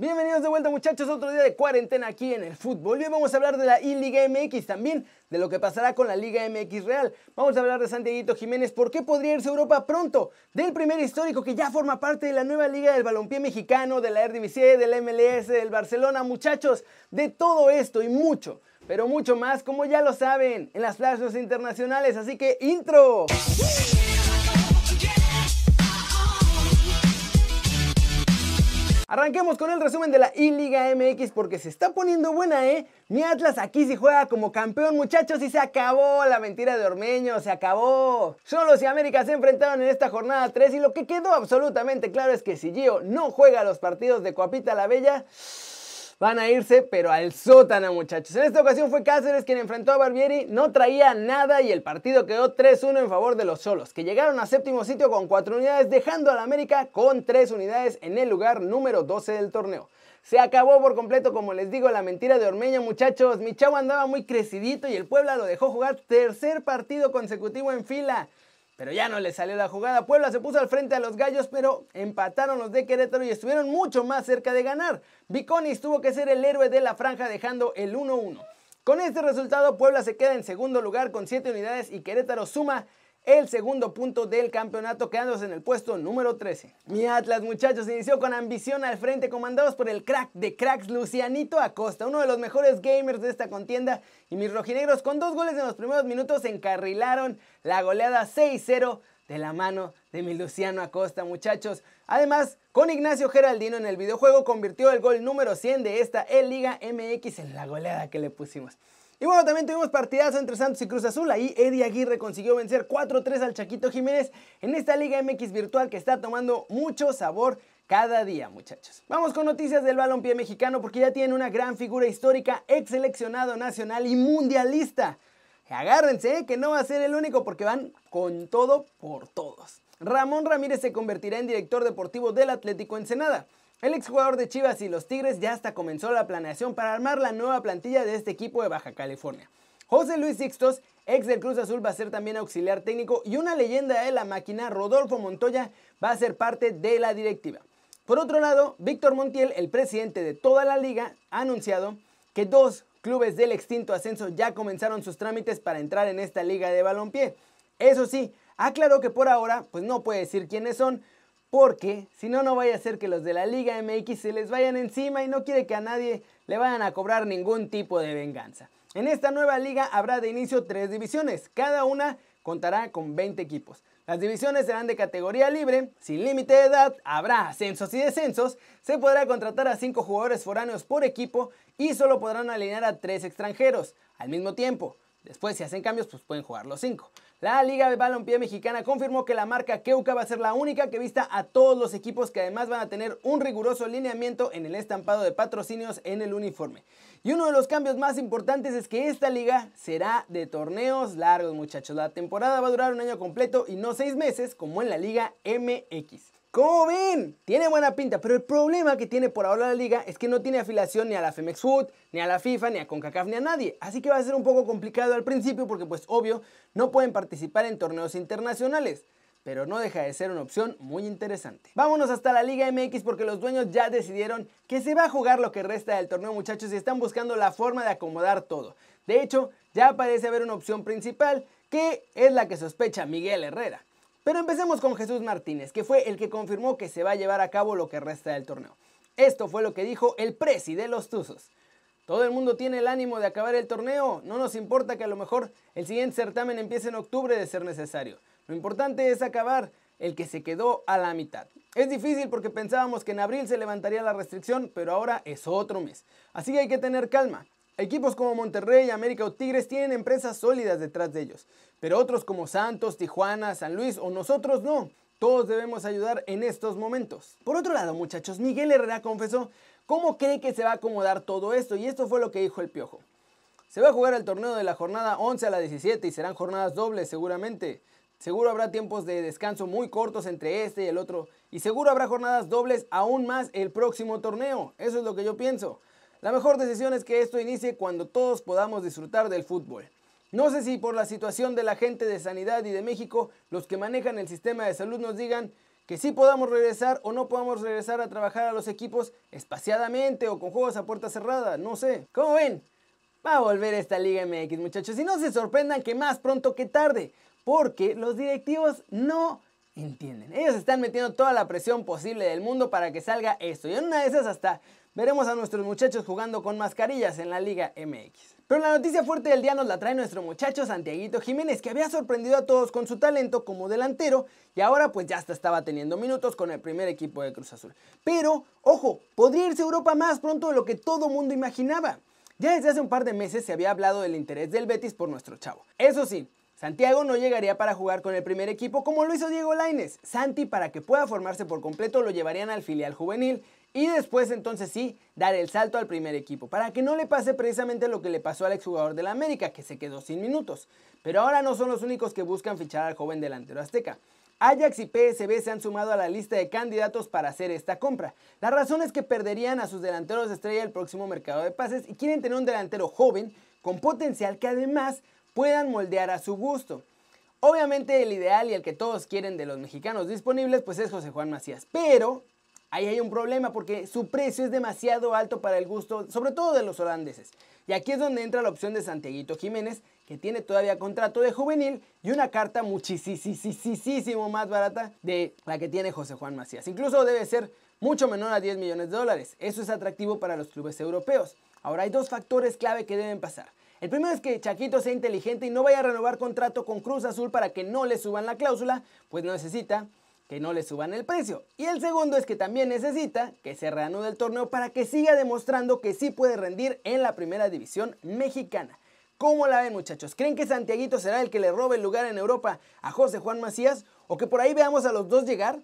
Bienvenidos de vuelta muchachos, otro día de cuarentena aquí en el fútbol. Hoy vamos a hablar de la I-Liga MX, también de lo que pasará con la Liga MX Real. Vamos a hablar de Santiago Jiménez, por qué podría irse a Europa pronto, del primer histórico que ya forma parte de la nueva Liga del Balompié Mexicano, de la Eredivisie, del MLS, del Barcelona, muchachos, de todo esto y mucho, pero mucho más, como ya lo saben, en las plazas internacionales, así que intro. Arranquemos con el resumen de la I-Liga MX porque se está poniendo buena, ¿eh? Mi Atlas aquí sí juega como campeón, muchachos, y se acabó la mentira de Ormeño, se acabó. Solos y América se enfrentaron en esta jornada 3 y lo que quedó absolutamente claro es que si Gio no juega los partidos de Coapita la Bella van a irse, pero al sótano, muchachos. En esta ocasión fue Cáceres quien enfrentó a Barbieri, no traía nada y el partido quedó 3-1 en favor de los solos, que llegaron a séptimo sitio con 4 unidades, dejando a la América con 3 unidades en el lugar número 12 del torneo. Se acabó por completo, como les digo, la mentira de Ormeño, muchachos. Mi chavo andaba muy crecidito y el Puebla lo dejó jugar tercer partido consecutivo en fila pero ya no le salió la jugada. Puebla se puso al frente a los gallos, pero empataron los de Querétaro y estuvieron mucho más cerca de ganar. Viconis tuvo que ser el héroe de la franja dejando el 1-1. Con este resultado, Puebla se queda en segundo lugar con 7 unidades y Querétaro suma el segundo punto del campeonato, quedándose en el puesto número 13. Mi Atlas, muchachos, inició con ambición al frente, comandados por el crack de cracks Lucianito Acosta, uno de los mejores gamers de esta contienda. Y mis rojinegros, con dos goles en los primeros minutos, encarrilaron la goleada 6-0 de la mano de mi Luciano Acosta, muchachos. Además, con Ignacio Geraldino en el videojuego convirtió el gol número 100 de esta E-Liga MX en la goleada que le pusimos. Y bueno, también tuvimos partidazo entre Santos y Cruz Azul. Ahí Eddie Aguirre consiguió vencer 4-3 al Chaquito Jiménez en esta Liga MX virtual que está tomando mucho sabor cada día, muchachos. Vamos con noticias del balompié mexicano porque ya tiene una gran figura histórica, ex seleccionado nacional y mundialista. Agárrense, ¿eh? que no va a ser el único porque van con todo por todos. Ramón Ramírez se convertirá en director deportivo del Atlético Ensenada. El exjugador de Chivas y los Tigres ya hasta comenzó la planeación para armar la nueva plantilla de este equipo de Baja California. José Luis Sixtos, ex del Cruz Azul, va a ser también auxiliar técnico y una leyenda de la máquina, Rodolfo Montoya, va a ser parte de la directiva. Por otro lado, Víctor Montiel, el presidente de toda la liga, ha anunciado que dos clubes del extinto ascenso ya comenzaron sus trámites para entrar en esta liga de balompié. Eso sí, aclaró que por ahora pues no puede decir quiénes son, porque si no, no vaya a ser que los de la Liga MX se les vayan encima y no quiere que a nadie le vayan a cobrar ningún tipo de venganza. En esta nueva liga habrá de inicio tres divisiones, cada una contará con 20 equipos. Las divisiones serán de categoría libre, sin límite de edad, habrá ascensos y descensos, se podrá contratar a 5 jugadores foráneos por equipo y solo podrán alinear a 3 extranjeros al mismo tiempo. Después, si hacen cambios, pues pueden jugar los 5. La Liga de Balompié Mexicana confirmó que la marca Keuka va a ser la única que vista a todos los equipos que además van a tener un riguroso alineamiento en el estampado de patrocinios en el uniforme. Y uno de los cambios más importantes es que esta liga será de torneos largos, muchachos. La temporada va a durar un año completo y no seis meses como en la Liga MX. ¿Cómo ven? Tiene buena pinta, pero el problema que tiene por ahora la liga es que no tiene afiliación ni a la Femex Food, ni a la FIFA, ni a CONCACAF, ni a nadie. Así que va a ser un poco complicado al principio porque pues obvio no pueden participar en torneos internacionales. Pero no deja de ser una opción muy interesante. Vámonos hasta la Liga MX porque los dueños ya decidieron que se va a jugar lo que resta del torneo muchachos y están buscando la forma de acomodar todo. De hecho, ya parece haber una opción principal que es la que sospecha Miguel Herrera. Pero empecemos con Jesús Martínez, que fue el que confirmó que se va a llevar a cabo lo que resta del torneo. Esto fue lo que dijo el presi de los Tuzos. Todo el mundo tiene el ánimo de acabar el torneo, no nos importa que a lo mejor el siguiente certamen empiece en octubre de ser necesario. Lo importante es acabar el que se quedó a la mitad. Es difícil porque pensábamos que en abril se levantaría la restricción, pero ahora es otro mes. Así que hay que tener calma. Equipos como Monterrey, América o Tigres tienen empresas sólidas detrás de ellos, pero otros como Santos, Tijuana, San Luis o nosotros no. Todos debemos ayudar en estos momentos. Por otro lado, muchachos, Miguel Herrera confesó cómo cree que se va a acomodar todo esto y esto fue lo que dijo el Piojo. Se va a jugar el torneo de la jornada 11 a la 17 y serán jornadas dobles seguramente. Seguro habrá tiempos de descanso muy cortos entre este y el otro. Y seguro habrá jornadas dobles aún más el próximo torneo. Eso es lo que yo pienso. La mejor decisión es que esto inicie cuando todos podamos disfrutar del fútbol. No sé si por la situación de la gente de sanidad y de México, los que manejan el sistema de salud nos digan que sí podamos regresar o no podamos regresar a trabajar a los equipos espaciadamente o con juegos a puerta cerrada, no sé. ¿Cómo ven? Va a volver esta Liga MX, muchachos. Y no se sorprendan que más pronto que tarde, porque los directivos no entienden. Ellos están metiendo toda la presión posible del mundo para que salga esto. Y en una de esas hasta veremos a nuestros muchachos jugando con mascarillas en la Liga MX. Pero la noticia fuerte del día nos la trae nuestro muchacho Santiaguito Jiménez, que había sorprendido a todos con su talento como delantero y ahora pues ya hasta estaba teniendo minutos con el primer equipo de Cruz Azul. Pero, ojo, podría irse a Europa más pronto de lo que todo mundo imaginaba. Ya desde hace un par de meses se había hablado del interés del Betis por nuestro chavo. Eso sí, Santiago no llegaría para jugar con el primer equipo como lo hizo Diego Laines. Santi, para que pueda formarse por completo, lo llevarían al filial juvenil y después entonces sí dar el salto al primer equipo, para que no le pase precisamente lo que le pasó al exjugador de la América, que se quedó sin minutos. Pero ahora no son los únicos que buscan fichar al joven delantero azteca. Ajax y PSB se han sumado a la lista de candidatos para hacer esta compra. La razón es que perderían a sus delanteros de estrella el próximo mercado de pases y quieren tener un delantero joven con potencial que además puedan moldear a su gusto. Obviamente el ideal y el que todos quieren de los mexicanos disponibles pues es José Juan Macías, pero Ahí hay un problema porque su precio es demasiado alto para el gusto, sobre todo de los holandeses. Y aquí es donde entra la opción de Santiaguito Jiménez, que tiene todavía contrato de juvenil y una carta muchísimo más barata de la que tiene José Juan Macías. Incluso debe ser mucho menor a 10 millones de dólares. Eso es atractivo para los clubes europeos. Ahora hay dos factores clave que deben pasar. El primero es que Chaquito sea inteligente y no vaya a renovar contrato con Cruz Azul para que no le suban la cláusula, pues necesita que no le suban el precio. Y el segundo es que también necesita que se reanude el torneo para que siga demostrando que sí puede rendir en la primera división mexicana. ¿Cómo la ven muchachos? ¿Creen que Santiaguito será el que le robe el lugar en Europa a José Juan Macías? ¿O que por ahí veamos a los dos llegar?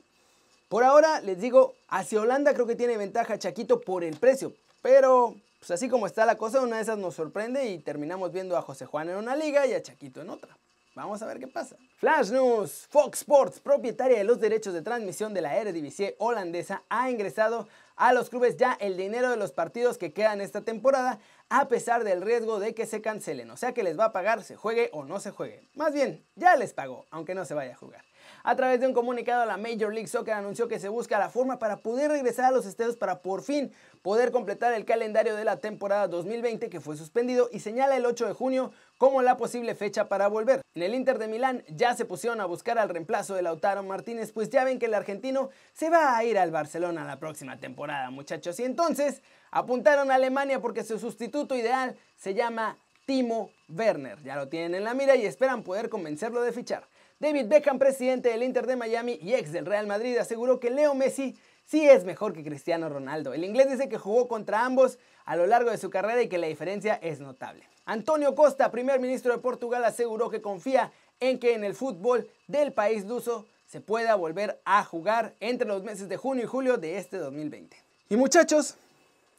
Por ahora les digo, hacia Holanda creo que tiene ventaja Chaquito por el precio. Pero pues así como está la cosa, una de esas nos sorprende y terminamos viendo a José Juan en una liga y a Chaquito en otra. Vamos a ver qué pasa. Flash News. Fox Sports, propietaria de los derechos de transmisión de la Eredivisie holandesa, ha ingresado a los clubes ya el dinero de los partidos que quedan esta temporada, a pesar del riesgo de que se cancelen. O sea que les va a pagar, se juegue o no se juegue. Más bien, ya les pagó, aunque no se vaya a jugar. A través de un comunicado, la Major League Soccer anunció que se busca la forma para poder regresar a los estadios para por fin poder completar el calendario de la temporada 2020 que fue suspendido y señala el 8 de junio como la posible fecha para volver. En el Inter de Milán ya se pusieron a buscar al reemplazo de Lautaro Martínez, pues ya ven que el argentino se va a ir al Barcelona la próxima temporada, muchachos. Y entonces apuntaron a Alemania porque su sustituto ideal se llama Timo Werner. Ya lo tienen en la mira y esperan poder convencerlo de fichar. David Beckham, presidente del Inter de Miami y ex del Real Madrid, aseguró que Leo Messi sí es mejor que Cristiano Ronaldo. El inglés dice que jugó contra ambos a lo largo de su carrera y que la diferencia es notable. Antonio Costa, primer ministro de Portugal, aseguró que confía en que en el fútbol del país luso se pueda volver a jugar entre los meses de junio y julio de este 2020. Y muchachos,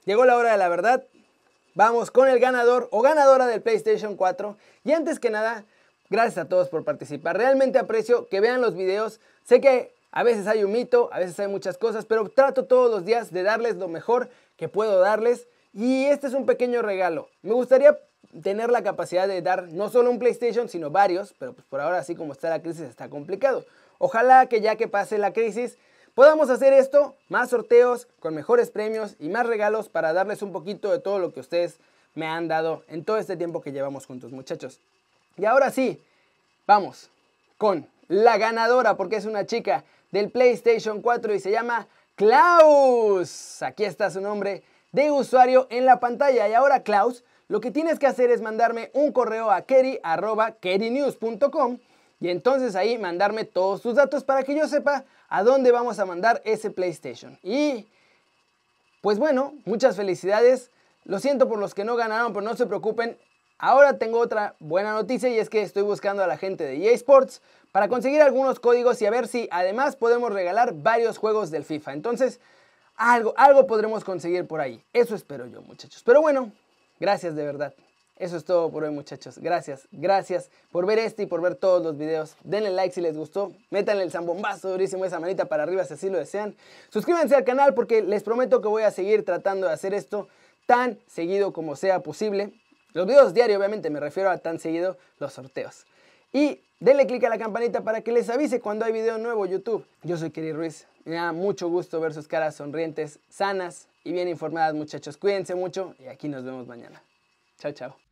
llegó la hora de la verdad. Vamos con el ganador o ganadora del PlayStation 4. Y antes que nada, Gracias a todos por participar. Realmente aprecio que vean los videos. Sé que a veces hay un mito, a veces hay muchas cosas, pero trato todos los días de darles lo mejor que puedo darles. Y este es un pequeño regalo. Me gustaría tener la capacidad de dar no solo un PlayStation, sino varios, pero pues por ahora así como está la crisis está complicado. Ojalá que ya que pase la crisis podamos hacer esto, más sorteos con mejores premios y más regalos para darles un poquito de todo lo que ustedes me han dado en todo este tiempo que llevamos juntos, muchachos. Y ahora sí, vamos con la ganadora, porque es una chica del PlayStation 4 y se llama Klaus. Aquí está su nombre de usuario en la pantalla. Y ahora, Klaus, lo que tienes que hacer es mandarme un correo a keri.kerinews.com y entonces ahí mandarme todos tus datos para que yo sepa a dónde vamos a mandar ese PlayStation. Y pues bueno, muchas felicidades. Lo siento por los que no ganaron, pero no se preocupen. Ahora tengo otra buena noticia y es que estoy buscando a la gente de EA Sports para conseguir algunos códigos y a ver si además podemos regalar varios juegos del FIFA. Entonces, algo, algo podremos conseguir por ahí. Eso espero yo, muchachos. Pero bueno, gracias de verdad. Eso es todo por hoy, muchachos. Gracias, gracias por ver este y por ver todos los videos. Denle like si les gustó. Métanle el zambombazo durísimo, esa manita para arriba si así lo desean. Suscríbanse al canal porque les prometo que voy a seguir tratando de hacer esto tan seguido como sea posible. Los videos diarios, obviamente, me refiero a tan seguido los sorteos. y denle click a la campanita para que les avise cuando hay video nuevo YouTube. Yo soy Keri Ruiz. Me da mucho gusto ver sus caras sonrientes, sanas y bien informadas muchachos. Cuídense mucho y aquí nos vemos mañana. Chao, chao.